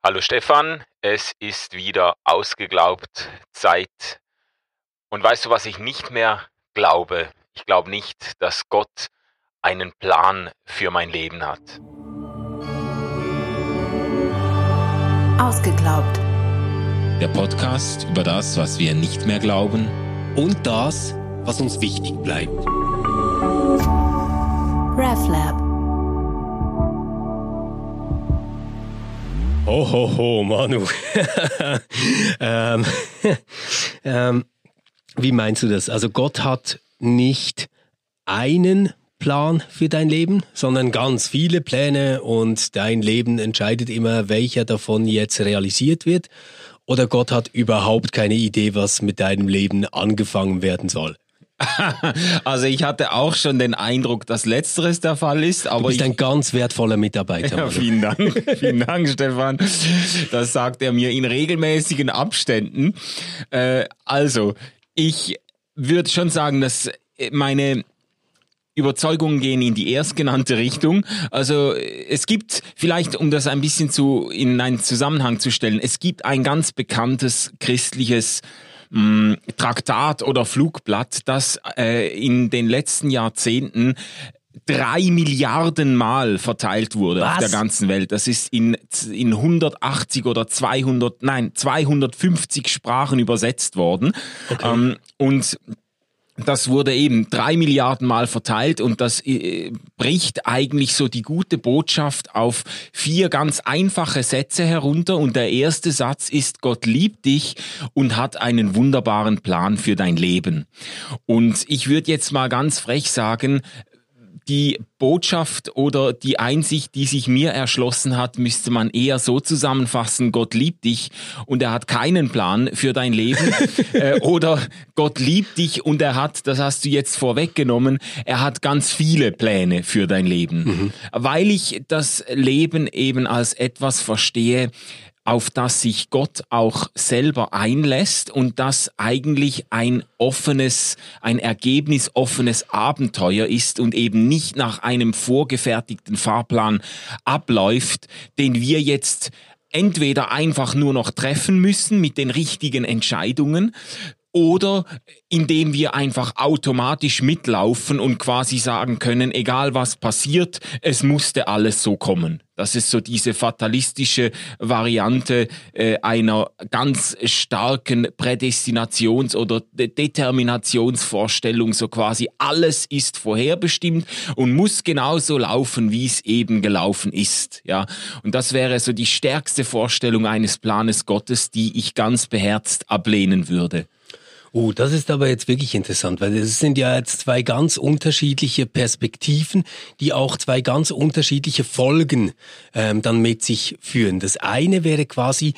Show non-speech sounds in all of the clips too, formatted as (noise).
Hallo Stefan, es ist wieder ausgeglaubt Zeit. Und weißt du, was ich nicht mehr glaube? Ich glaube nicht, dass Gott einen Plan für mein Leben hat. Ausgeglaubt. Der Podcast über das, was wir nicht mehr glauben und das, was uns wichtig bleibt. RefLab. Ho, ho, ho, Manu. (laughs) ähm, (laughs) ähm, wie meinst du das? Also Gott hat nicht einen Plan für dein Leben, sondern ganz viele Pläne und dein Leben entscheidet immer, welcher davon jetzt realisiert wird. Oder Gott hat überhaupt keine Idee, was mit deinem Leben angefangen werden soll. (laughs) also ich hatte auch schon den Eindruck, dass letzteres der Fall ist. Aber du bist ich, ein ganz wertvoller Mitarbeiter. Ja, vielen Dank, (laughs) vielen Dank, Stefan. Das sagt er mir in regelmäßigen Abständen. Äh, also ich würde schon sagen, dass meine Überzeugungen gehen in die erstgenannte Richtung. Also es gibt vielleicht, um das ein bisschen zu in einen Zusammenhang zu stellen, es gibt ein ganz bekanntes christliches mh, Traktat oder Flugblatt, das äh, in den letzten Jahrzehnten drei Milliarden Mal verteilt wurde Was? auf der ganzen Welt. Das ist in, in 180 oder 200, nein, 250 Sprachen übersetzt worden. Okay. Ähm, und das wurde eben drei Milliarden Mal verteilt und das äh, bricht eigentlich so die gute Botschaft auf vier ganz einfache Sätze herunter und der erste Satz ist, Gott liebt dich und hat einen wunderbaren Plan für dein Leben. Und ich würde jetzt mal ganz frech sagen, die Botschaft oder die Einsicht, die sich mir erschlossen hat, müsste man eher so zusammenfassen, Gott liebt dich und er hat keinen Plan für dein Leben. (laughs) äh, oder Gott liebt dich und er hat, das hast du jetzt vorweggenommen, er hat ganz viele Pläne für dein Leben. Mhm. Weil ich das Leben eben als etwas verstehe, auf das sich Gott auch selber einlässt und das eigentlich ein offenes, ein ergebnisoffenes Abenteuer ist und eben nicht nach einem vorgefertigten Fahrplan abläuft, den wir jetzt entweder einfach nur noch treffen müssen mit den richtigen Entscheidungen, oder indem wir einfach automatisch mitlaufen und quasi sagen können, egal was passiert, es musste alles so kommen. Das ist so diese fatalistische Variante äh, einer ganz starken Prädestinations- oder De Determinationsvorstellung, so quasi alles ist vorherbestimmt und muss genauso laufen, wie es eben gelaufen ist. Ja, und das wäre so die stärkste Vorstellung eines Planes Gottes, die ich ganz beherzt ablehnen würde. Oh, das ist aber jetzt wirklich interessant, weil es sind ja jetzt zwei ganz unterschiedliche Perspektiven, die auch zwei ganz unterschiedliche Folgen ähm, dann mit sich führen. Das eine wäre quasi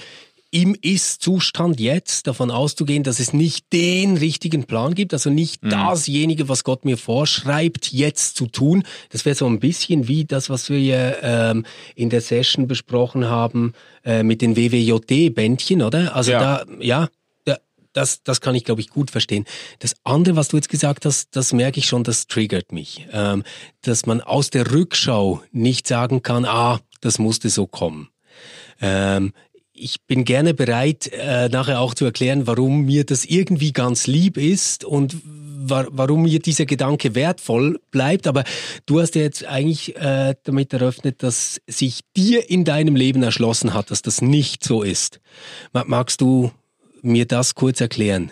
im Ist-Zustand jetzt davon auszugehen, dass es nicht den richtigen Plan gibt, also nicht mhm. dasjenige, was Gott mir vorschreibt, jetzt zu tun. Das wäre so ein bisschen wie das, was wir ähm, in der Session besprochen haben äh, mit den WWJD-Bändchen, oder? Also ja. da, ja, das, das kann ich, glaube ich, gut verstehen. Das andere, was du jetzt gesagt hast, das merke ich schon, das triggert mich. Ähm, dass man aus der Rückschau nicht sagen kann, ah, das musste so kommen. Ähm, ich bin gerne bereit, äh, nachher auch zu erklären, warum mir das irgendwie ganz lieb ist und wa warum mir dieser Gedanke wertvoll bleibt. Aber du hast ja jetzt eigentlich äh, damit eröffnet, dass sich dir in deinem Leben erschlossen hat, dass das nicht so ist. Magst du mir das kurz erklären?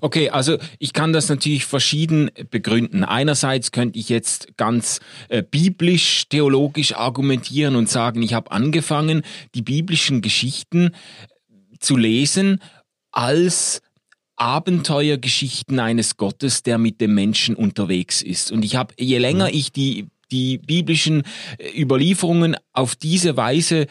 Okay, also ich kann das natürlich verschieden begründen. Einerseits könnte ich jetzt ganz äh, biblisch, theologisch argumentieren und sagen, ich habe angefangen, die biblischen Geschichten zu lesen als Abenteuergeschichten eines Gottes, der mit dem Menschen unterwegs ist. Und ich habe, je länger mhm. ich die die biblischen äh, Überlieferungen auf diese Weise äh,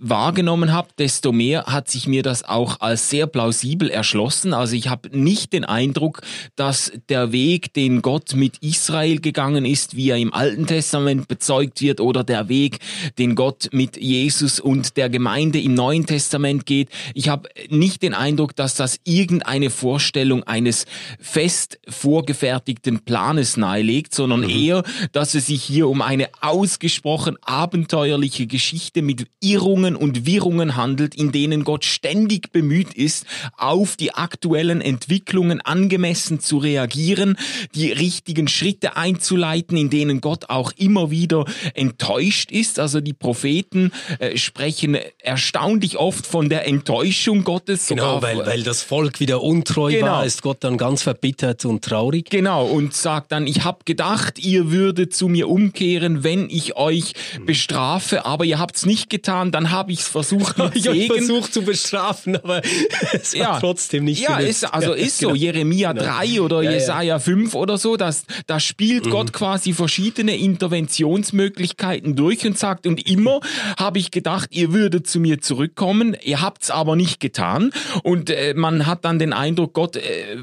wahrgenommen habe, desto mehr hat sich mir das auch als sehr plausibel erschlossen. Also ich habe nicht den Eindruck, dass der Weg, den Gott mit Israel gegangen ist, wie er im Alten Testament bezeugt wird, oder der Weg, den Gott mit Jesus und der Gemeinde im Neuen Testament geht. Ich habe nicht den Eindruck, dass das irgendeine Vorstellung eines fest vorgefertigten Planes nahelegt, sondern mhm. eher, dass es sich hier um eine ausgesprochen abenteuerliche Geschichte mit Irrungen und Wirrungen handelt, in denen Gott ständig bemüht ist, auf die aktuellen Entwicklungen angemessen zu reagieren, die richtigen Schritte einzuleiten, in denen Gott auch immer wieder enttäuscht ist. Also die Propheten äh, sprechen erstaunlich oft von der Enttäuschung Gottes. Genau, weil, weil das Volk wieder untreu genau. war, ist Gott dann ganz verbittert und traurig. Genau, und sagt dann, ich habe gedacht, ihr würdet zu mir umkehren, wenn ich euch hm. bestrafe, aber ihr habt es nicht getan, dann habe (laughs) ich es versucht mit Ich habe versucht zu bestrafen, aber (laughs) es ja. trotzdem nicht Ja, ist, also ist so, genau. Jeremia genau. 3 oder ja, Jesaja ja. 5 oder so, das, da spielt mhm. Gott quasi verschiedene Interventionsmöglichkeiten durch und sagt, und immer habe ich gedacht, ihr würdet zu mir zurückkommen, ihr habt es aber nicht getan und äh, man hat dann den Eindruck, Gott äh,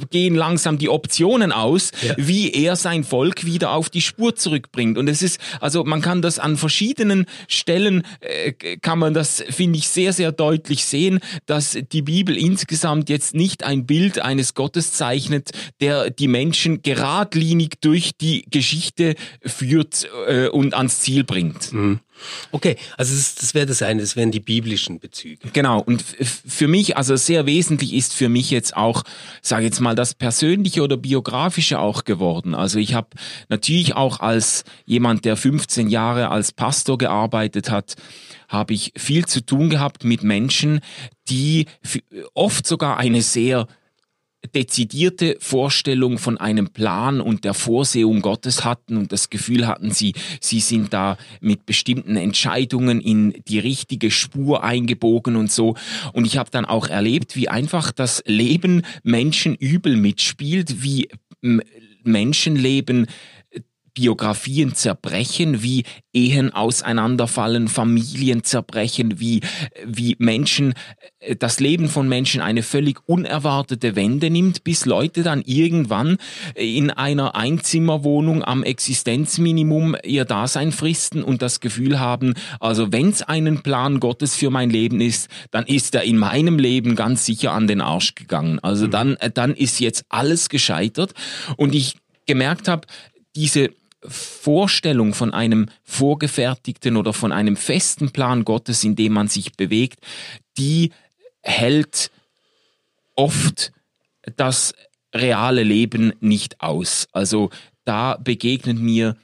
gehen langsam die Optionen aus, ja. wie er sein Volk wieder auf die Spur zurückbringt und es ist, also man kann das an verschiedenen Stellen, äh, kann man das, finde ich, sehr, sehr deutlich sehen, dass die Bibel insgesamt jetzt nicht ein Bild eines Gottes zeichnet, der die Menschen geradlinig durch die Geschichte führt äh, und ans Ziel bringt. Mhm. Okay, also das, das wäre das eine, das wären die biblischen Bezüge. Genau, und für mich, also sehr wesentlich ist für mich jetzt auch, sage jetzt mal, das Persönliche oder Biografische auch geworden. Also ich habe natürlich auch als jemand, der 15 Jahre als Pastor gearbeitet hat, habe ich viel zu tun gehabt mit Menschen, die oft sogar eine sehr dezidierte Vorstellung von einem Plan und der Vorsehung Gottes hatten und das Gefühl hatten, sie, sie sind da mit bestimmten Entscheidungen in die richtige Spur eingebogen und so. Und ich habe dann auch erlebt, wie einfach das Leben Menschen übel mitspielt, wie Menschenleben Biografien zerbrechen, wie Ehen auseinanderfallen, Familien zerbrechen, wie, wie Menschen, äh, das Leben von Menschen eine völlig unerwartete Wende nimmt, bis Leute dann irgendwann in einer Einzimmerwohnung am Existenzminimum ihr Dasein fristen und das Gefühl haben, also wenn es einen Plan Gottes für mein Leben ist, dann ist er in meinem Leben ganz sicher an den Arsch gegangen. Also mhm. dann, äh, dann ist jetzt alles gescheitert und ich gemerkt habe, diese Vorstellung von einem vorgefertigten oder von einem festen Plan Gottes, in dem man sich bewegt, die hält oft das reale Leben nicht aus. Also da begegnet mir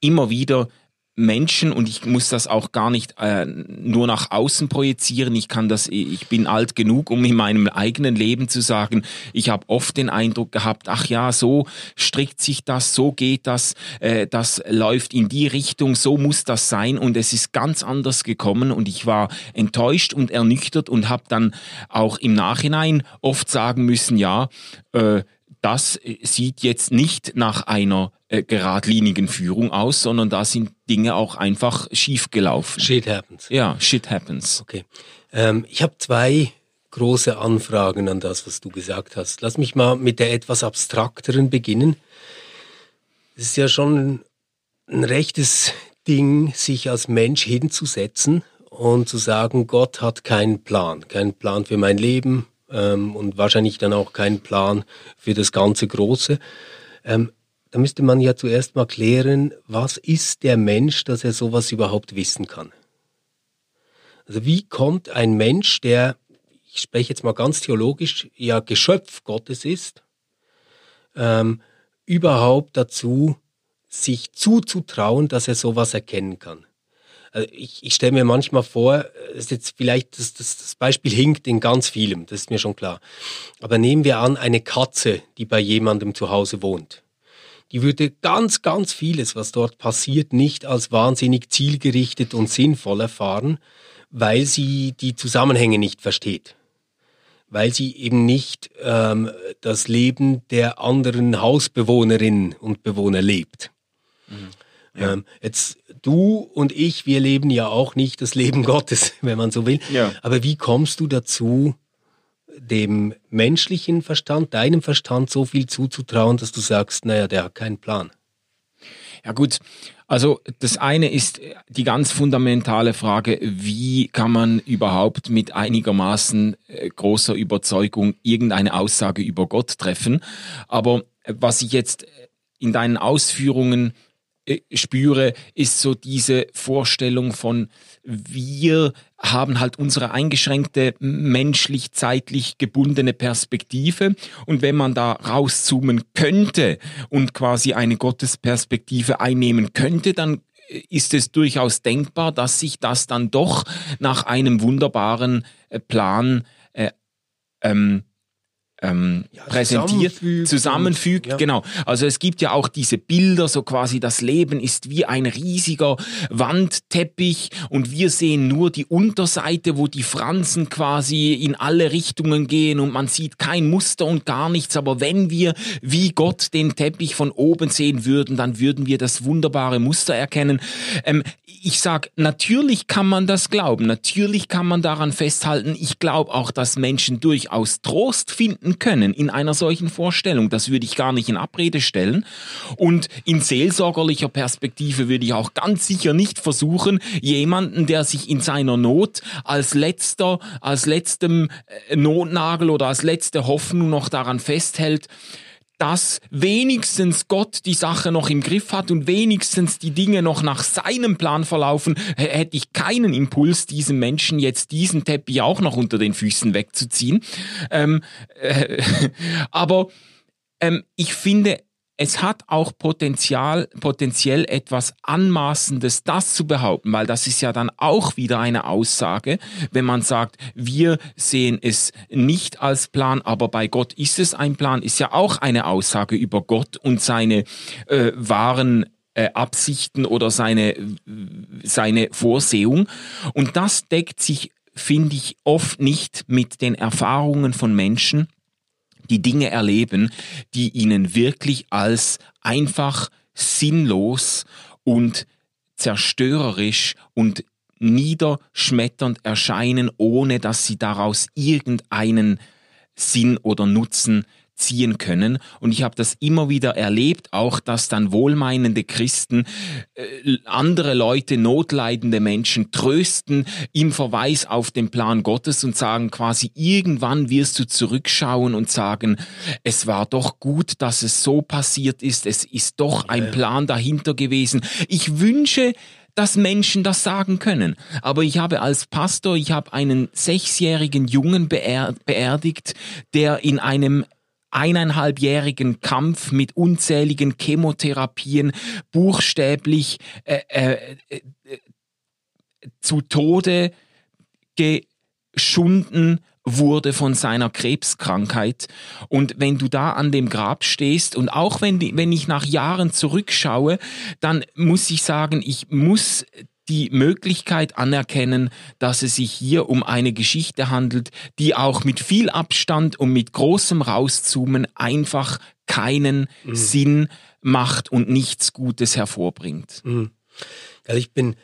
immer wieder Menschen und ich muss das auch gar nicht äh, nur nach außen projizieren. Ich kann das, ich bin alt genug, um in meinem eigenen Leben zu sagen, ich habe oft den Eindruck gehabt, ach ja, so strickt sich das, so geht das, äh, das läuft in die Richtung, so muss das sein und es ist ganz anders gekommen und ich war enttäuscht und ernüchtert und habe dann auch im Nachhinein oft sagen müssen, ja, äh, das sieht jetzt nicht nach einer äh, geradlinigen Führung aus, sondern da sind Dinge auch einfach schiefgelaufen. Shit happens. Ja, shit happens. Okay. Ähm, ich habe zwei große Anfragen an das, was du gesagt hast. Lass mich mal mit der etwas abstrakteren beginnen. Es ist ja schon ein rechtes Ding, sich als Mensch hinzusetzen und zu sagen, Gott hat keinen Plan, keinen Plan für mein Leben, ähm, und wahrscheinlich dann auch keinen Plan für das ganze Große. Ähm, da müsste man ja zuerst mal klären, was ist der Mensch, dass er sowas überhaupt wissen kann. Also wie kommt ein Mensch, der, ich spreche jetzt mal ganz theologisch, ja Geschöpf Gottes ist, ähm, überhaupt dazu, sich zuzutrauen, dass er sowas erkennen kann. Also ich, ich stelle mir manchmal vor, ist jetzt vielleicht das, das, das Beispiel hinkt in ganz vielem, das ist mir schon klar. Aber nehmen wir an, eine Katze, die bei jemandem zu Hause wohnt. Die würde ganz, ganz vieles, was dort passiert, nicht als wahnsinnig zielgerichtet und sinnvoll erfahren, weil sie die Zusammenhänge nicht versteht weil sie eben nicht ähm, das Leben der anderen Hausbewohnerinnen und Bewohner lebt. Mhm. Ja. Ähm, jetzt du und ich, wir leben ja auch nicht das Leben (laughs) Gottes, wenn man so will. Ja. Aber wie kommst du dazu, dem menschlichen Verstand, deinem Verstand so viel zuzutrauen, dass du sagst, naja, der hat keinen Plan? Ja gut, also das eine ist die ganz fundamentale Frage, wie kann man überhaupt mit einigermaßen äh, großer Überzeugung irgendeine Aussage über Gott treffen. Aber was ich jetzt in deinen Ausführungen äh, spüre, ist so diese Vorstellung von wir haben halt unsere eingeschränkte menschlich zeitlich gebundene Perspektive. Und wenn man da rauszoomen könnte und quasi eine Gottesperspektive einnehmen könnte, dann ist es durchaus denkbar, dass sich das dann doch nach einem wunderbaren äh, Plan äh, ähm, ähm, ja, präsentiert, zusammenfügt, zusammenfügt und, ja. genau. Also es gibt ja auch diese Bilder, so quasi das Leben ist wie ein riesiger Wandteppich und wir sehen nur die Unterseite, wo die Fransen quasi in alle Richtungen gehen und man sieht kein Muster und gar nichts, aber wenn wir wie Gott den Teppich von oben sehen würden, dann würden wir das wunderbare Muster erkennen. Ähm, ich sag, natürlich kann man das glauben, natürlich kann man daran festhalten. Ich glaube auch, dass Menschen durchaus Trost finden leben können in einer solchen Vorstellung. Das würde ich gar nicht in Abrede stellen. Und in seelsorgerlicher Perspektive würde ich auch ganz sicher nicht versuchen, jemanden, der sich in seiner Not als letzter, als letztem äh, Notnagel oder als letzte Hoffnung noch daran festhält, dass wenigstens Gott die Sache noch im Griff hat und wenigstens die Dinge noch nach seinem Plan verlaufen, hätte ich keinen Impuls, diesem Menschen jetzt diesen Teppich auch noch unter den Füßen wegzuziehen. Ähm, äh, (laughs) aber ähm, ich finde, es hat auch Potenzial, potenziell etwas Anmaßendes, das zu behaupten, weil das ist ja dann auch wieder eine Aussage, wenn man sagt, wir sehen es nicht als Plan, aber bei Gott ist es ein Plan, ist ja auch eine Aussage über Gott und seine äh, wahren äh, Absichten oder seine, seine Vorsehung. Und das deckt sich, finde ich, oft nicht mit den Erfahrungen von Menschen, die Dinge erleben, die ihnen wirklich als einfach sinnlos und zerstörerisch und niederschmetternd erscheinen, ohne dass sie daraus irgendeinen Sinn oder Nutzen ziehen können. Und ich habe das immer wieder erlebt, auch dass dann wohlmeinende Christen äh, andere Leute, notleidende Menschen trösten im Verweis auf den Plan Gottes und sagen quasi, irgendwann wirst du zurückschauen und sagen, es war doch gut, dass es so passiert ist, es ist doch ein Plan dahinter gewesen. Ich wünsche, dass Menschen das sagen können. Aber ich habe als Pastor, ich habe einen sechsjährigen Jungen beerdigt, der in einem eineinhalbjährigen Kampf mit unzähligen Chemotherapien buchstäblich äh, äh, äh, zu Tode geschunden wurde von seiner Krebskrankheit. Und wenn du da an dem Grab stehst und auch wenn, wenn ich nach Jahren zurückschaue, dann muss ich sagen, ich muss die Möglichkeit anerkennen, dass es sich hier um eine Geschichte handelt, die auch mit viel Abstand und mit großem Rauszoomen einfach keinen mhm. Sinn macht und nichts Gutes hervorbringt. Mhm. Also ich bin,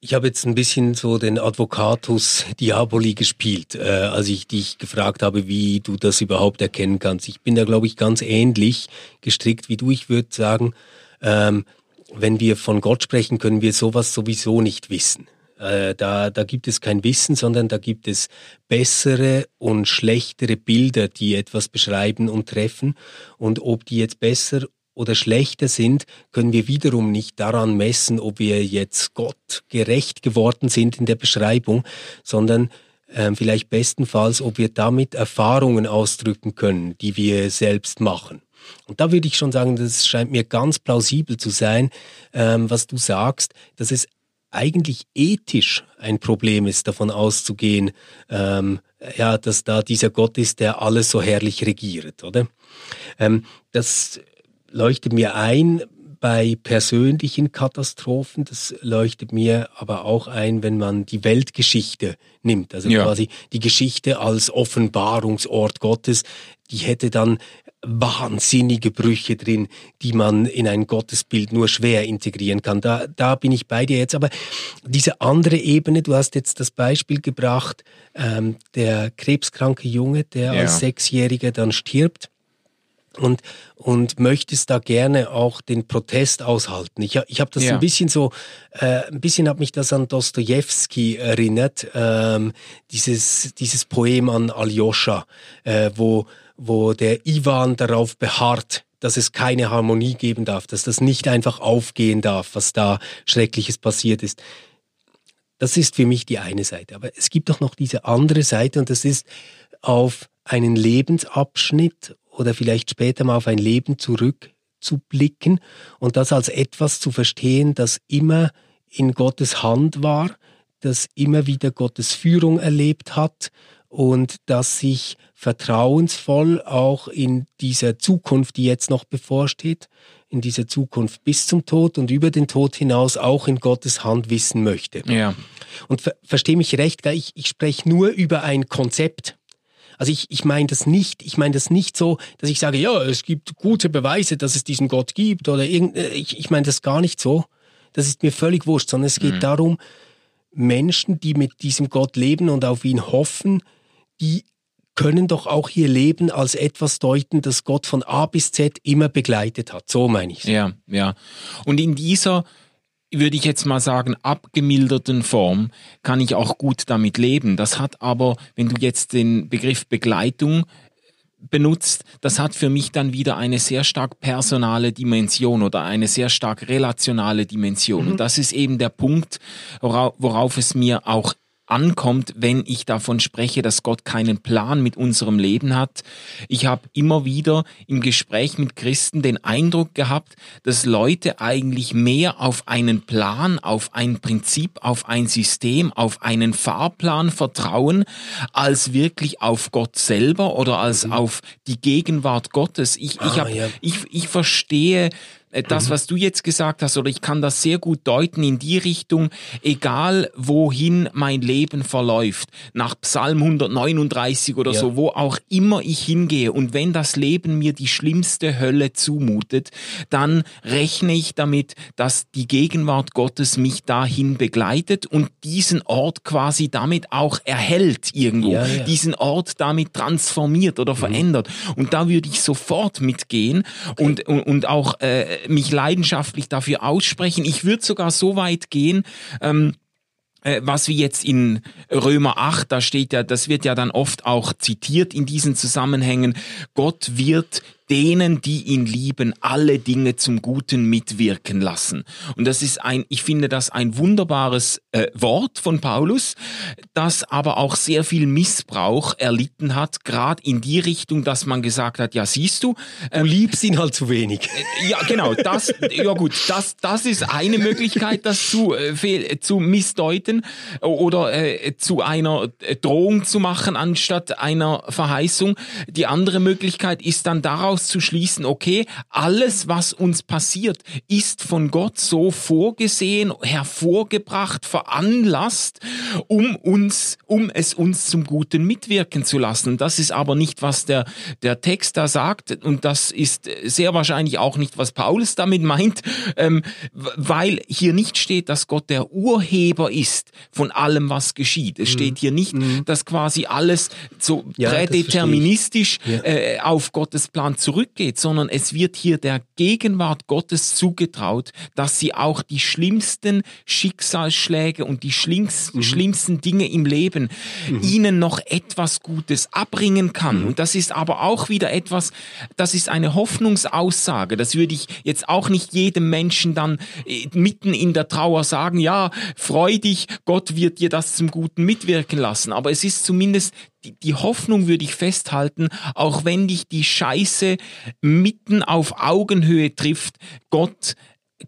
ich habe jetzt ein bisschen so den Advocatus Diaboli gespielt, äh, als ich dich gefragt habe, wie du das überhaupt erkennen kannst. Ich bin da, glaube ich, ganz ähnlich gestrickt wie du. Ich würde sagen, ähm, wenn wir von Gott sprechen, können wir sowas sowieso nicht wissen. Äh, da, da gibt es kein Wissen, sondern da gibt es bessere und schlechtere Bilder, die etwas beschreiben und treffen. Und ob die jetzt besser oder schlechter sind, können wir wiederum nicht daran messen, ob wir jetzt Gott gerecht geworden sind in der Beschreibung, sondern äh, vielleicht bestenfalls, ob wir damit Erfahrungen ausdrücken können, die wir selbst machen. Und da würde ich schon sagen, das scheint mir ganz plausibel zu sein, ähm, was du sagst, dass es eigentlich ethisch ein Problem ist, davon auszugehen, ähm, ja, dass da dieser Gott ist, der alles so herrlich regiert, oder? Ähm, das leuchtet mir ein bei persönlichen Katastrophen, das leuchtet mir aber auch ein, wenn man die Weltgeschichte nimmt, also ja. quasi die Geschichte als Offenbarungsort Gottes, die hätte dann wahnsinnige Brüche drin, die man in ein Gottesbild nur schwer integrieren kann. Da, da bin ich bei dir jetzt. Aber diese andere Ebene, du hast jetzt das Beispiel gebracht, ähm, der krebskranke Junge, der ja. als Sechsjähriger dann stirbt und, und möchtest da gerne auch den Protest aushalten. Ich, ich habe das ja. ein bisschen so, äh, ein bisschen hat mich das an Dostoevsky erinnert, ähm, dieses, dieses Poem an Aljoscha, äh, wo wo der Ivan darauf beharrt, dass es keine Harmonie geben darf, dass das nicht einfach aufgehen darf, was da Schreckliches passiert ist. Das ist für mich die eine Seite. Aber es gibt auch noch diese andere Seite und das ist auf einen Lebensabschnitt oder vielleicht später mal auf ein Leben zurückzublicken und das als etwas zu verstehen, das immer in Gottes Hand war, das immer wieder Gottes Führung erlebt hat und das sich vertrauensvoll auch in dieser Zukunft, die jetzt noch bevorsteht, in dieser Zukunft bis zum Tod und über den Tod hinaus auch in Gottes Hand wissen möchte. Ja. Und ver verstehe mich recht, ich, ich spreche nur über ein Konzept. Also ich, ich meine das nicht, ich meine das nicht so, dass ich sage, ja, es gibt gute Beweise, dass es diesen Gott gibt oder irgend, äh, ich, ich meine das gar nicht so. Das ist mir völlig wurscht, sondern es geht mhm. darum, Menschen, die mit diesem Gott leben und auf ihn hoffen, die können doch auch ihr Leben als etwas deuten, das Gott von A bis Z immer begleitet hat. So meine ich Ja, ja. Und in dieser, würde ich jetzt mal sagen, abgemilderten Form kann ich auch gut damit leben. Das hat aber, wenn du jetzt den Begriff Begleitung benutzt, das hat für mich dann wieder eine sehr stark personale Dimension oder eine sehr stark relationale Dimension. Mhm. Und das ist eben der Punkt, worauf, worauf es mir auch ankommt, wenn ich davon spreche, dass Gott keinen Plan mit unserem Leben hat. Ich habe immer wieder im Gespräch mit Christen den Eindruck gehabt, dass Leute eigentlich mehr auf einen Plan, auf ein Prinzip, auf ein System, auf einen Fahrplan vertrauen, als wirklich auf Gott selber oder als mhm. auf die Gegenwart Gottes. Ich, ah, ich, hab, ja. ich, ich verstehe das, mhm. was du jetzt gesagt hast, oder ich kann das sehr gut deuten in die Richtung, egal wohin mein Leben verläuft, nach Psalm 139 oder ja. so, wo auch immer ich hingehe und wenn das Leben mir die schlimmste Hölle zumutet, dann rechne ich damit, dass die Gegenwart Gottes mich dahin begleitet und diesen Ort quasi damit auch erhält irgendwo, ja, ja. diesen Ort damit transformiert oder mhm. verändert. Und da würde ich sofort mitgehen okay. und, und, und auch äh, mich leidenschaftlich dafür aussprechen. Ich würde sogar so weit gehen, ähm, äh, was wie jetzt in Römer 8, da steht ja, das wird ja dann oft auch zitiert in diesen Zusammenhängen, Gott wird denen, die ihn lieben, alle Dinge zum Guten mitwirken lassen. Und das ist ein, ich finde das ein wunderbares äh, Wort von Paulus, das aber auch sehr viel Missbrauch erlitten hat, gerade in die Richtung, dass man gesagt hat, ja siehst du, ähm, du liebst ihn halt zu wenig. Äh, ja, genau, das, ja gut, das, das ist eine Möglichkeit, das zu, äh, zu missdeuten oder äh, zu einer Drohung zu machen anstatt einer Verheißung. Die andere Möglichkeit ist dann daraus daraus zu schließen, okay, alles, was uns passiert, ist von Gott so vorgesehen, hervorgebracht, veranlasst, um uns, um es uns zum Guten mitwirken zu lassen. Das ist aber nicht, was der, der Text da sagt und das ist sehr wahrscheinlich auch nicht, was Paulus damit meint, ähm, weil hier nicht steht, dass Gott der Urheber ist von allem, was geschieht. Es mhm. steht hier nicht, mhm. dass quasi alles so ja, prädeterministisch ja. äh, auf Gottes Plan zu zurückgeht, sondern es wird hier der Gegenwart Gottes zugetraut, dass sie auch die schlimmsten Schicksalsschläge und die schlimmsten, mhm. schlimmsten Dinge im Leben mhm. ihnen noch etwas Gutes abbringen kann. Mhm. Und das ist aber auch wieder etwas, das ist eine Hoffnungsaussage. Das würde ich jetzt auch nicht jedem Menschen dann äh, mitten in der Trauer sagen, ja, freu dich, Gott wird dir das zum Guten mitwirken lassen. Aber es ist zumindest die, die Hoffnung würde ich festhalten, auch wenn dich die Scheiße mitten auf Augenhöhe trifft, Gott,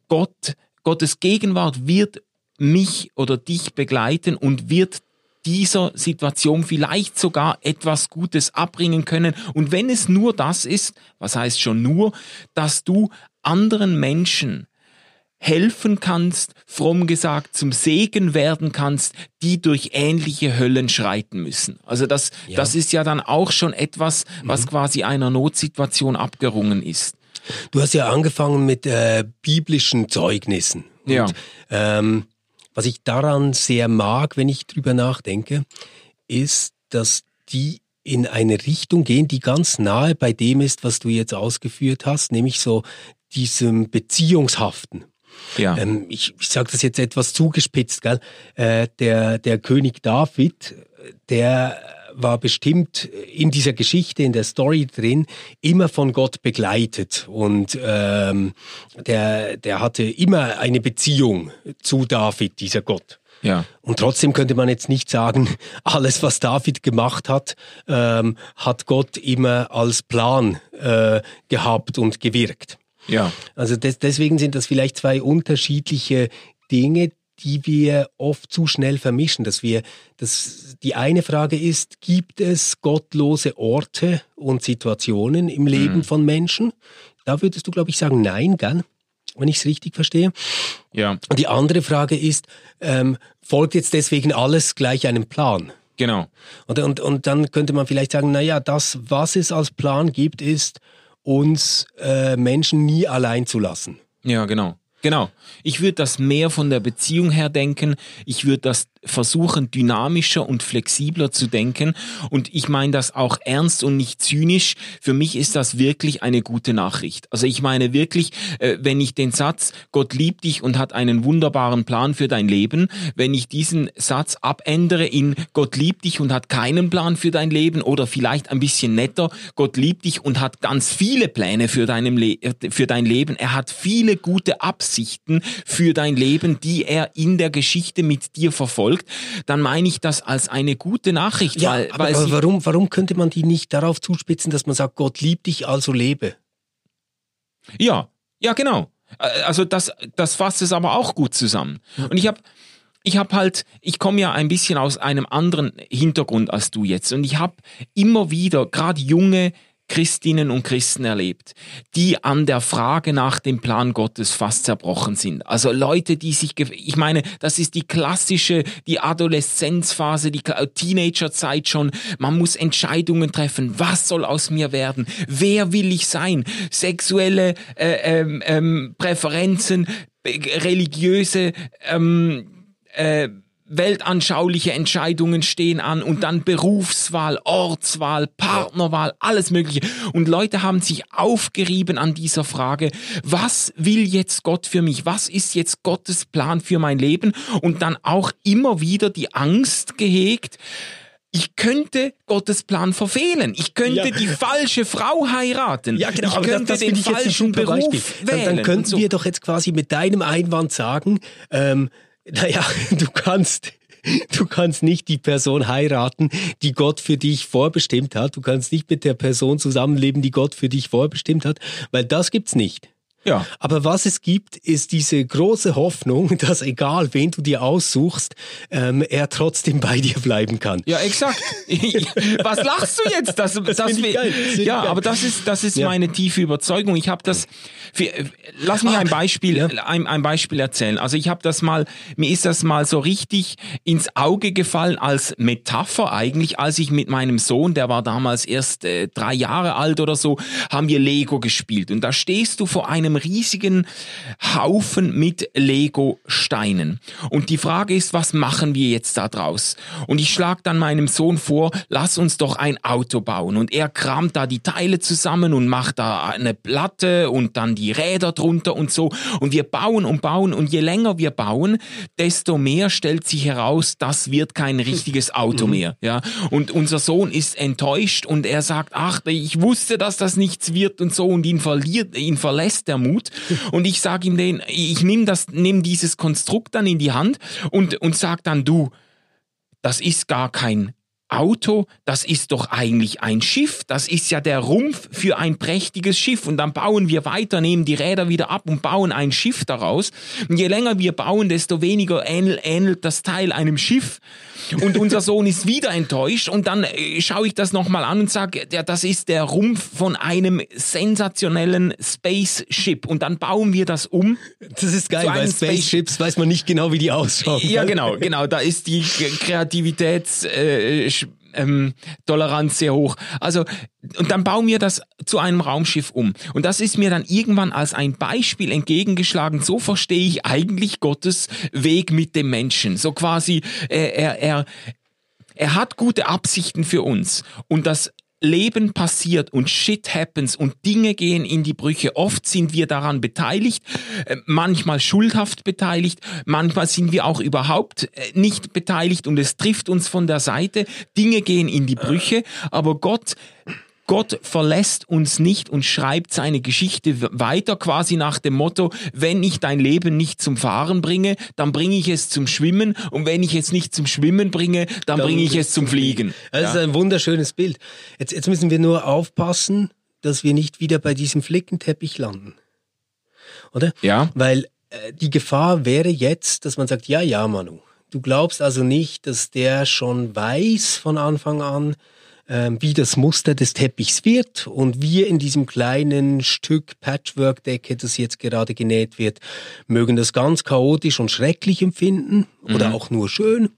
Gott, Gottes Gegenwart wird mich oder dich begleiten und wird dieser Situation vielleicht sogar etwas Gutes abbringen können. Und wenn es nur das ist, was heißt schon nur, dass du anderen Menschen helfen kannst, fromm gesagt, zum Segen werden kannst, die durch ähnliche Höllen schreiten müssen. Also das, ja. das ist ja dann auch schon etwas, was mhm. quasi einer Notsituation abgerungen ist. Du hast ja angefangen mit äh, biblischen Zeugnissen. Ja. Und, ähm, was ich daran sehr mag, wenn ich drüber nachdenke, ist, dass die in eine Richtung gehen, die ganz nahe bei dem ist, was du jetzt ausgeführt hast, nämlich so diesem Beziehungshaften. Ja. Ähm, ich ich sage das jetzt etwas zugespitzt, gell? Äh, der, der König David, der war bestimmt in dieser Geschichte, in der Story drin, immer von Gott begleitet. Und ähm, der, der hatte immer eine Beziehung zu David, dieser Gott. Ja. Und trotzdem könnte man jetzt nicht sagen, (laughs) alles, was David gemacht hat, ähm, hat Gott immer als Plan äh, gehabt und gewirkt. Ja. Also des, deswegen sind das vielleicht zwei unterschiedliche Dinge, die wir oft zu schnell vermischen, dass wir, dass die eine Frage ist, gibt es gottlose Orte und Situationen im Leben mhm. von Menschen? Da würdest du, glaube ich, sagen, nein, gell? Wenn ich es richtig verstehe. Ja. Und die andere Frage ist, ähm, folgt jetzt deswegen alles gleich einem Plan? Genau. Und, und, und dann könnte man vielleicht sagen, naja, das, was es als Plan gibt, ist, uns äh, Menschen nie allein zu lassen. Ja, genau. Genau. Ich würde das mehr von der Beziehung her denken. Ich würde das versuchen, dynamischer und flexibler zu denken. Und ich meine das auch ernst und nicht zynisch. Für mich ist das wirklich eine gute Nachricht. Also ich meine wirklich, äh, wenn ich den Satz, Gott liebt dich und hat einen wunderbaren Plan für dein Leben, wenn ich diesen Satz abändere in Gott liebt dich und hat keinen Plan für dein Leben oder vielleicht ein bisschen netter, Gott liebt dich und hat ganz viele Pläne für, deinem Le für dein Leben. Er hat viele gute Absichten für dein Leben, die er in der Geschichte mit dir verfolgt, dann meine ich das als eine gute Nachricht. Ja, weil, aber, weil aber warum, warum könnte man die nicht darauf zuspitzen, dass man sagt, Gott liebt dich, also lebe? Ja, ja, genau. Also das, das fasst es aber auch gut zusammen. Und ich habe ich habe halt, ich komme ja ein bisschen aus einem anderen Hintergrund als du jetzt und ich habe immer wieder gerade junge Christinnen und Christen erlebt, die an der Frage nach dem Plan Gottes fast zerbrochen sind. Also Leute, die sich, ich meine, das ist die klassische, die Adoleszenzphase, die Teenagerzeit schon. Man muss Entscheidungen treffen. Was soll aus mir werden? Wer will ich sein? Sexuelle äh, ähm, ähm, Präferenzen, religiöse ähm, äh, weltanschauliche Entscheidungen stehen an und dann Berufswahl, Ortswahl, Partnerwahl, alles Mögliche. Und Leute haben sich aufgerieben an dieser Frage, was will jetzt Gott für mich? Was ist jetzt Gottes Plan für mein Leben? Und dann auch immer wieder die Angst gehegt, ich könnte Gottes Plan verfehlen. Ich könnte ja. die falsche Frau heiraten. Ja, genau, ich aber könnte das, das den falschen Beruf Beispiel. wählen. Dann, dann könnten so. wir doch jetzt quasi mit deinem Einwand sagen, ähm, naja, (laughs) du kannst, du kannst nicht die Person heiraten, die Gott für dich vorbestimmt hat. Du kannst nicht mit der Person zusammenleben, die Gott für dich vorbestimmt hat, weil das gibt's nicht. Ja. Aber was es gibt, ist diese große Hoffnung, (laughs) dass egal wen du dir aussuchst, ähm, er trotzdem bei dir bleiben kann. Ja, exakt. (laughs) was lachst du jetzt? Das, das, das wir, geil, ja, aber das ist das ist ja. meine tiefe Überzeugung. Ich habe das. Für, lass mich ein Beispiel ja. ein, ein Beispiel erzählen. Also ich habe das mal mir ist das mal so richtig ins Auge gefallen als Metapher eigentlich, als ich mit meinem Sohn, der war damals erst äh, drei Jahre alt oder so, haben wir Lego gespielt und da stehst du vor einem einem riesigen Haufen mit Lego-Steinen. Und die Frage ist, was machen wir jetzt da draus? Und ich schlage dann meinem Sohn vor, lass uns doch ein Auto bauen. Und er kramt da die Teile zusammen und macht da eine Platte und dann die Räder drunter und so. Und wir bauen und bauen. Und je länger wir bauen, desto mehr stellt sich heraus, das wird kein richtiges (laughs) Auto mhm. mehr. Ja. Und unser Sohn ist enttäuscht und er sagt, ach, ich wusste, dass das nichts wird und so. Und ihn verliert, ihn verlässt der Mut. Und ich sage ihm den, ich nehme das, nehme dieses Konstrukt dann in die Hand und, und sag dann, du, das ist gar kein Auto, das ist doch eigentlich ein Schiff. Das ist ja der Rumpf für ein prächtiges Schiff. Und dann bauen wir weiter, nehmen die Räder wieder ab und bauen ein Schiff daraus. Und je länger wir bauen, desto weniger ähnelt, das Teil einem Schiff und unser (laughs) Sohn ist wieder enttäuscht und dann äh, schaue ich das nochmal an und sage, ja, das ist der Rumpf von einem sensationellen Spaceship und dann bauen wir das um. Das ist geil, weil Spaceships weiß man nicht genau, wie die ausschauen. Ja, genau, genau, da ist die Kreativitäts äh, ähm, Toleranz sehr hoch. Also, und dann bauen wir das zu einem Raumschiff um. Und das ist mir dann irgendwann als ein Beispiel entgegengeschlagen. So verstehe ich eigentlich Gottes Weg mit dem Menschen. So quasi, äh, er, er, er hat gute Absichten für uns. Und das Leben passiert und shit happens und Dinge gehen in die Brüche. Oft sind wir daran beteiligt, äh, manchmal schuldhaft beteiligt, manchmal sind wir auch überhaupt äh, nicht beteiligt und es trifft uns von der Seite. Dinge gehen in die Brüche, aber Gott Gott verlässt uns nicht und schreibt seine Geschichte weiter quasi nach dem Motto, wenn ich dein Leben nicht zum Fahren bringe, dann bringe ich es zum Schwimmen und wenn ich es nicht zum Schwimmen bringe, dann, dann bringe ich es zum Fliegen. Das ja. ist ein wunderschönes Bild. Jetzt, jetzt müssen wir nur aufpassen, dass wir nicht wieder bei diesem Flickenteppich landen. Oder? Ja. Weil äh, die Gefahr wäre jetzt, dass man sagt, ja, ja, Manu, du glaubst also nicht, dass der schon weiß von Anfang an, wie das Muster des Teppichs wird und wir in diesem kleinen Stück Patchwork-Decke, das jetzt gerade genäht wird, mögen das ganz chaotisch und schrecklich empfinden oder mhm. auch nur schön.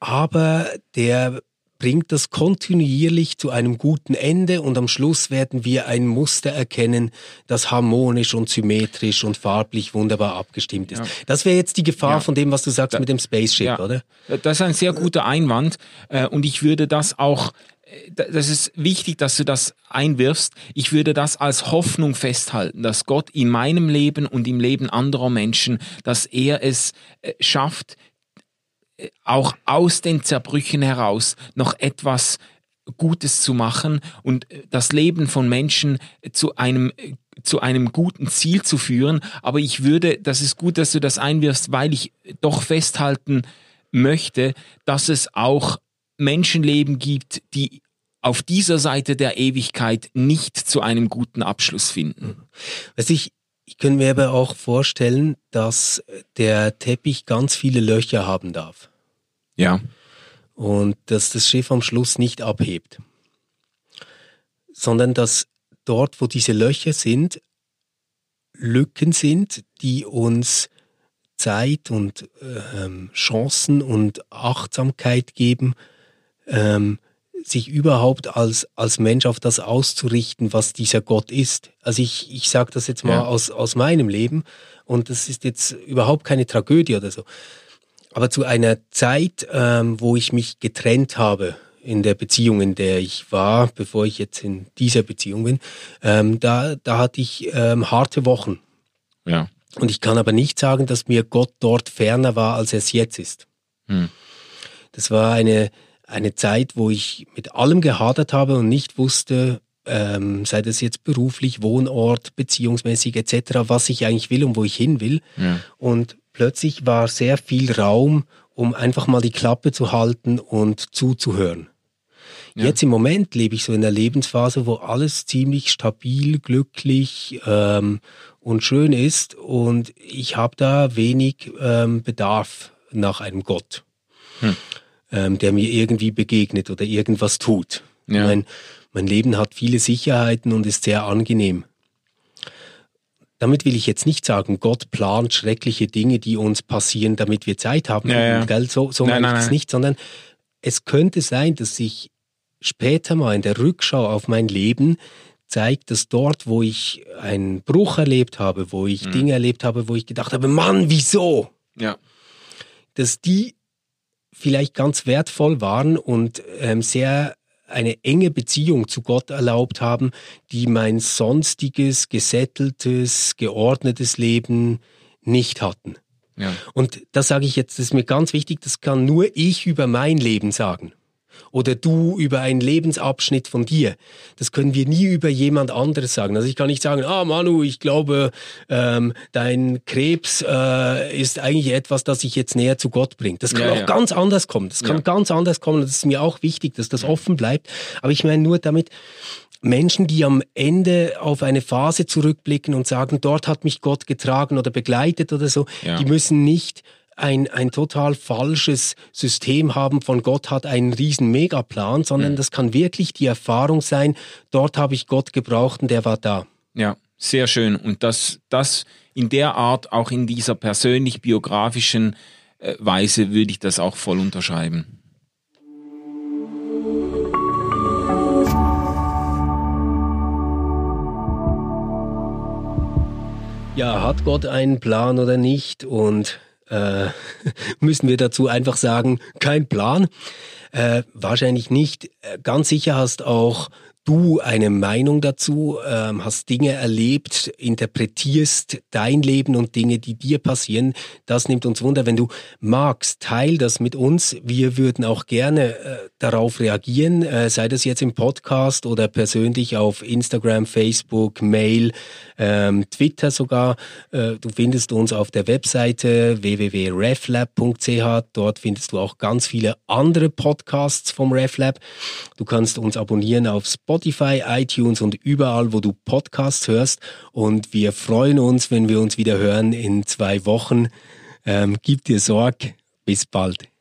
Aber der bringt das kontinuierlich zu einem guten Ende und am Schluss werden wir ein Muster erkennen, das harmonisch und symmetrisch und farblich wunderbar abgestimmt ist. Ja. Das wäre jetzt die Gefahr ja. von dem, was du sagst da, mit dem Spaceship, ja. oder? Das ist ein sehr guter Einwand äh, und ich würde das auch äh, das ist wichtig, dass du das einwirfst. Ich würde das als Hoffnung festhalten, dass Gott in meinem Leben und im Leben anderer Menschen, dass er es äh, schafft, auch aus den Zerbrüchen heraus noch etwas Gutes zu machen und das Leben von Menschen zu einem zu einem guten Ziel zu führen. Aber ich würde, das ist gut, dass du das einwirfst, weil ich doch festhalten möchte, dass es auch Menschenleben gibt, die auf dieser Seite der Ewigkeit nicht zu einem guten Abschluss finden. Was ich, ich könnte mir aber auch vorstellen, dass der Teppich ganz viele Löcher haben darf. Ja. Und dass das Schiff am Schluss nicht abhebt, sondern dass dort, wo diese Löcher sind, Lücken sind, die uns Zeit und ähm, Chancen und Achtsamkeit geben, ähm, sich überhaupt als, als Mensch auf das auszurichten, was dieser Gott ist. Also ich, ich sage das jetzt mal ja. aus, aus meinem Leben und das ist jetzt überhaupt keine Tragödie oder so. Aber zu einer Zeit, ähm, wo ich mich getrennt habe in der Beziehung, in der ich war, bevor ich jetzt in dieser Beziehung bin, ähm, da, da hatte ich ähm, harte Wochen. Ja. Und ich kann aber nicht sagen, dass mir Gott dort ferner war, als er es jetzt ist. Hm. Das war eine, eine Zeit, wo ich mit allem gehadert habe und nicht wusste, ähm, sei das jetzt beruflich, Wohnort, beziehungsmäßig etc., was ich eigentlich will und wo ich hin will. Ja. Und plötzlich war sehr viel Raum, um einfach mal die Klappe zu halten und zuzuhören. Ja. Jetzt im Moment lebe ich so in einer Lebensphase, wo alles ziemlich stabil, glücklich ähm, und schön ist und ich habe da wenig ähm, Bedarf nach einem Gott, hm. Ähm, der mir irgendwie begegnet oder irgendwas tut. Ja. Mein, mein Leben hat viele Sicherheiten und ist sehr angenehm. Damit will ich jetzt nicht sagen, Gott plant schreckliche Dinge, die uns passieren, damit wir Zeit haben. Ja, ja. So, so nein, meine ich es nicht, sondern es könnte sein, dass sich später mal in der Rückschau auf mein Leben zeigt, dass dort, wo ich einen Bruch erlebt habe, wo ich mhm. Dinge erlebt habe, wo ich gedacht habe, Mann, wieso? Ja. Dass die vielleicht ganz wertvoll waren und ähm, sehr eine enge Beziehung zu Gott erlaubt haben, die mein sonstiges, gesätteltes, geordnetes Leben nicht hatten. Ja. Und das sage ich jetzt, das ist mir ganz wichtig, das kann nur ich über mein Leben sagen oder du über einen Lebensabschnitt von dir. Das können wir nie über jemand anderes sagen. Also ich kann nicht sagen, ah Manu, ich glaube, ähm, dein Krebs äh, ist eigentlich etwas, das sich jetzt näher zu Gott bringt. Das kann ja, auch ja. ganz anders kommen. Das kann ja. ganz anders kommen und das ist mir auch wichtig, dass das offen bleibt. Aber ich meine nur damit, Menschen, die am Ende auf eine Phase zurückblicken und sagen, dort hat mich Gott getragen oder begleitet oder so, die müssen nicht ein, ein total falsches System haben von Gott hat einen riesen Megaplan, sondern mhm. das kann wirklich die Erfahrung sein, dort habe ich Gott gebraucht und der war da. Ja, sehr schön. Und das, das in der Art, auch in dieser persönlich-biografischen äh, Weise, würde ich das auch voll unterschreiben. Ja, hat Gott einen Plan oder nicht? Und äh, (laughs) müssen wir dazu einfach sagen, kein Plan. Äh, wahrscheinlich nicht. Äh, ganz sicher hast auch du eine Meinung dazu, ähm, hast Dinge erlebt, interpretierst dein Leben und Dinge, die dir passieren. Das nimmt uns Wunder. Wenn du magst, teil das mit uns. Wir würden auch gerne äh, darauf reagieren, äh, sei das jetzt im Podcast oder persönlich auf Instagram, Facebook, Mail, ähm, Twitter sogar. Äh, du findest uns auf der Webseite www.reflab.ch. Dort findest du auch ganz viele andere Podcasts vom RefLab. Du kannst uns abonnieren auf Spotify, iTunes und überall, wo du Podcasts hörst. Und wir freuen uns, wenn wir uns wieder hören in zwei Wochen. Ähm, gib dir Sorg. Bis bald.